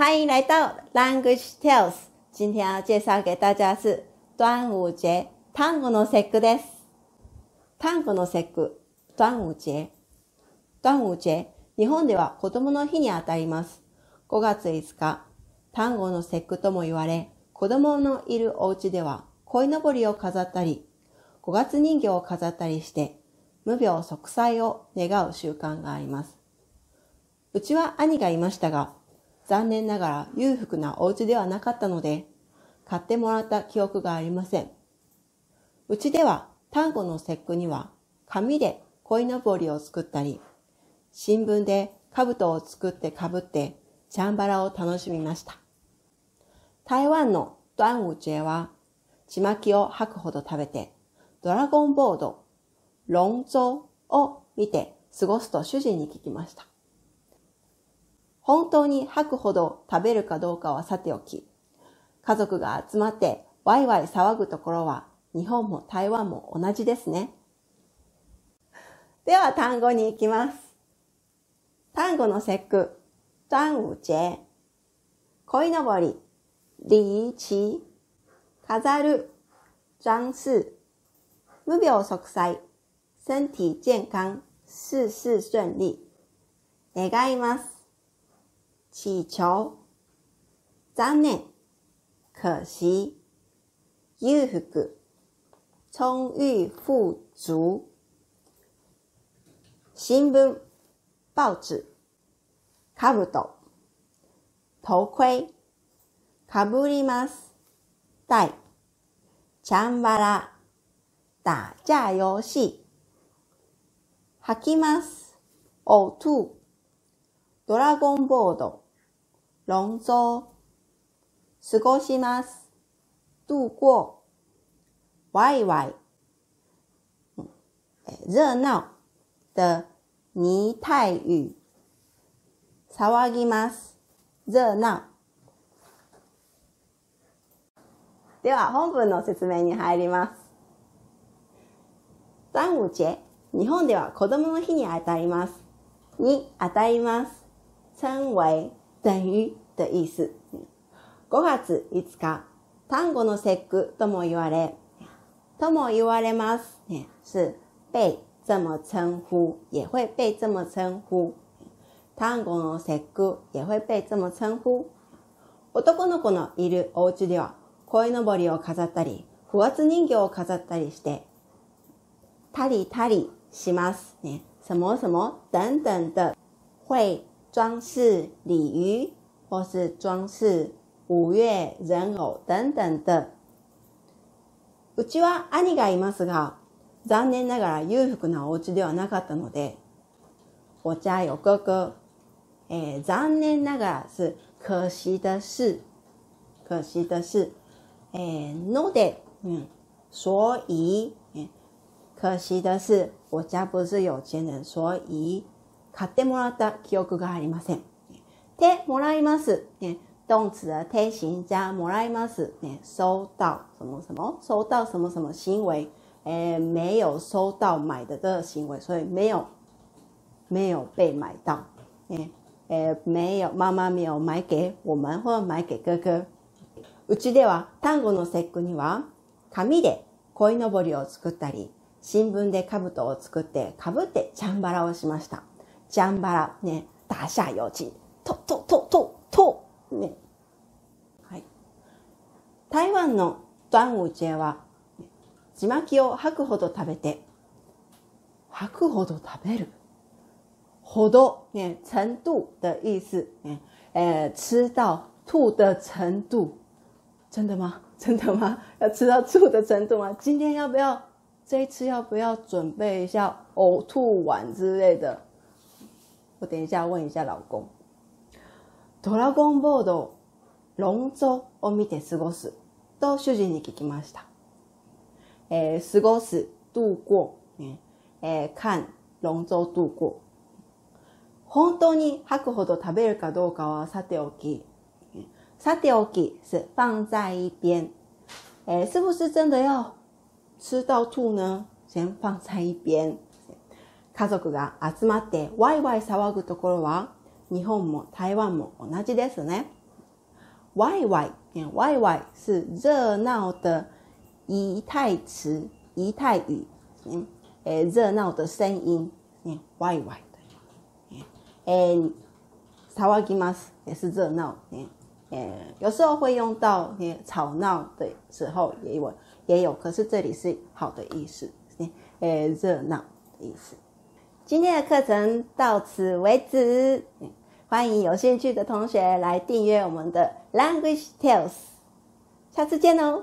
欢迎来到 Language Tales。今天要介绍给大家是端午节単語の節句です。単語の節句、端午節。端午節、日本では子供の日にあたります。5月5日、単語の節句とも言われ、子供のいるお家では鯉のぼりを飾ったり、5月人形を飾ったりして、無病息災を願う習慣があります。うちは兄がいましたが、残念ながら裕福なお家ではなかったので、買ってもらった記憶がありません。うちでは単語の節句には紙で鯉のぼりを作ったり、新聞で兜を作ってかぶってチャンバラを楽しみました。台湾の端午節は、ちまきを吐くほど食べて、ドラゴンボード、龍舟を見て過ごすと主人に聞きました。本当に吐くほど食べるかどうかはさておき、家族が集まってワイワイ騒ぐところは日本も台湾も同じですね。では単語に行きます。単語の節句、端午節、鯉のぼり、礼旗、飾る、装饰、無病息災、身体健康、事事順利、願います。祈求、残念、可惜、裕福、充裕富足、新聞、报紙、かぶと、頭盔、かぶります、戴、チャンバラ、打架遊戲、吐きます、呕吐、ドラゴンボード、龙舟、過ごします、度过、ワイワイ、热闹的擬態語、騒ぎます、热闹。では本文の説明に入ります。端午節、日本では子供の日にあたります。にあたります。称为等于的意思。5月5日、単語の節句とも言われ、とも言われます。是被这么称呼，也会被这么称呼。単語の節句也会被这么称呼。男の子のいるお家では、鯉のぼりを飾ったり、不圧人形を飾ったりして、たりたりします。ね、什么什么等等的会装饰鲤鱼，或是装饰五月人偶等等的。うちは兄がいますが、残念ながら裕福なお家ではなかったので、我家有哥哥。えー、残念ながら是可惜的是，可惜的是，えー、ので、嗯，所以，可惜的是，我家不是有钱人，所以買ってもらった記憶がありません。てもらいます。ね、動詞的て形加もらいます。ね、收到什么什么，收到什么什么行为，诶，没有收到买的这个行为，所以没有没有被买到。诶，诶，没有妈妈没有买给我们或买给哥哥。うちでは単語の節句には紙で鯉のぼりを作ったり、新聞で兜を作ってかぶってチャンバラをしました。ジャンバラ、ね、打下有劲。と、と、と、と、と、ね。はい。台湾の端午節は、ちまきを吐くほど食べて、吐くほど食べる。ほど、ね、程度的意思。ね、呃，吃到吐的程度。真的吗？真的吗？要吃到吐的程度吗？今天要不要？这一次要不要准备一下呕吐丸之类的？我等一下问一下老公。ドラゴンボード、論争を見て過ごすと主人に聞きました。えー、過ごす、度过、ねえー、看、論争度过。本当に吐くほど食べるかどうかはさておき、さておき是放在一边。えー、是不是真的要吃到吐呢？先放在一边。家族が集まってワイワイ騒ぐところは日本も台湾も同じですね。歪歪，歪歪是热闹的仪态词、仪态语，嗯，诶，热闹的声音，嗯，歪歪的，诶，萨瓦吉马斯也是热闹，嗯，诶，有时候会用到诶吵闹的时候也有也有，可是这里是好的意思，诶，热闹的意思。今天的课程到此为止，欢迎有兴趣的同学来订阅我们的 Language Tales，下次见哦。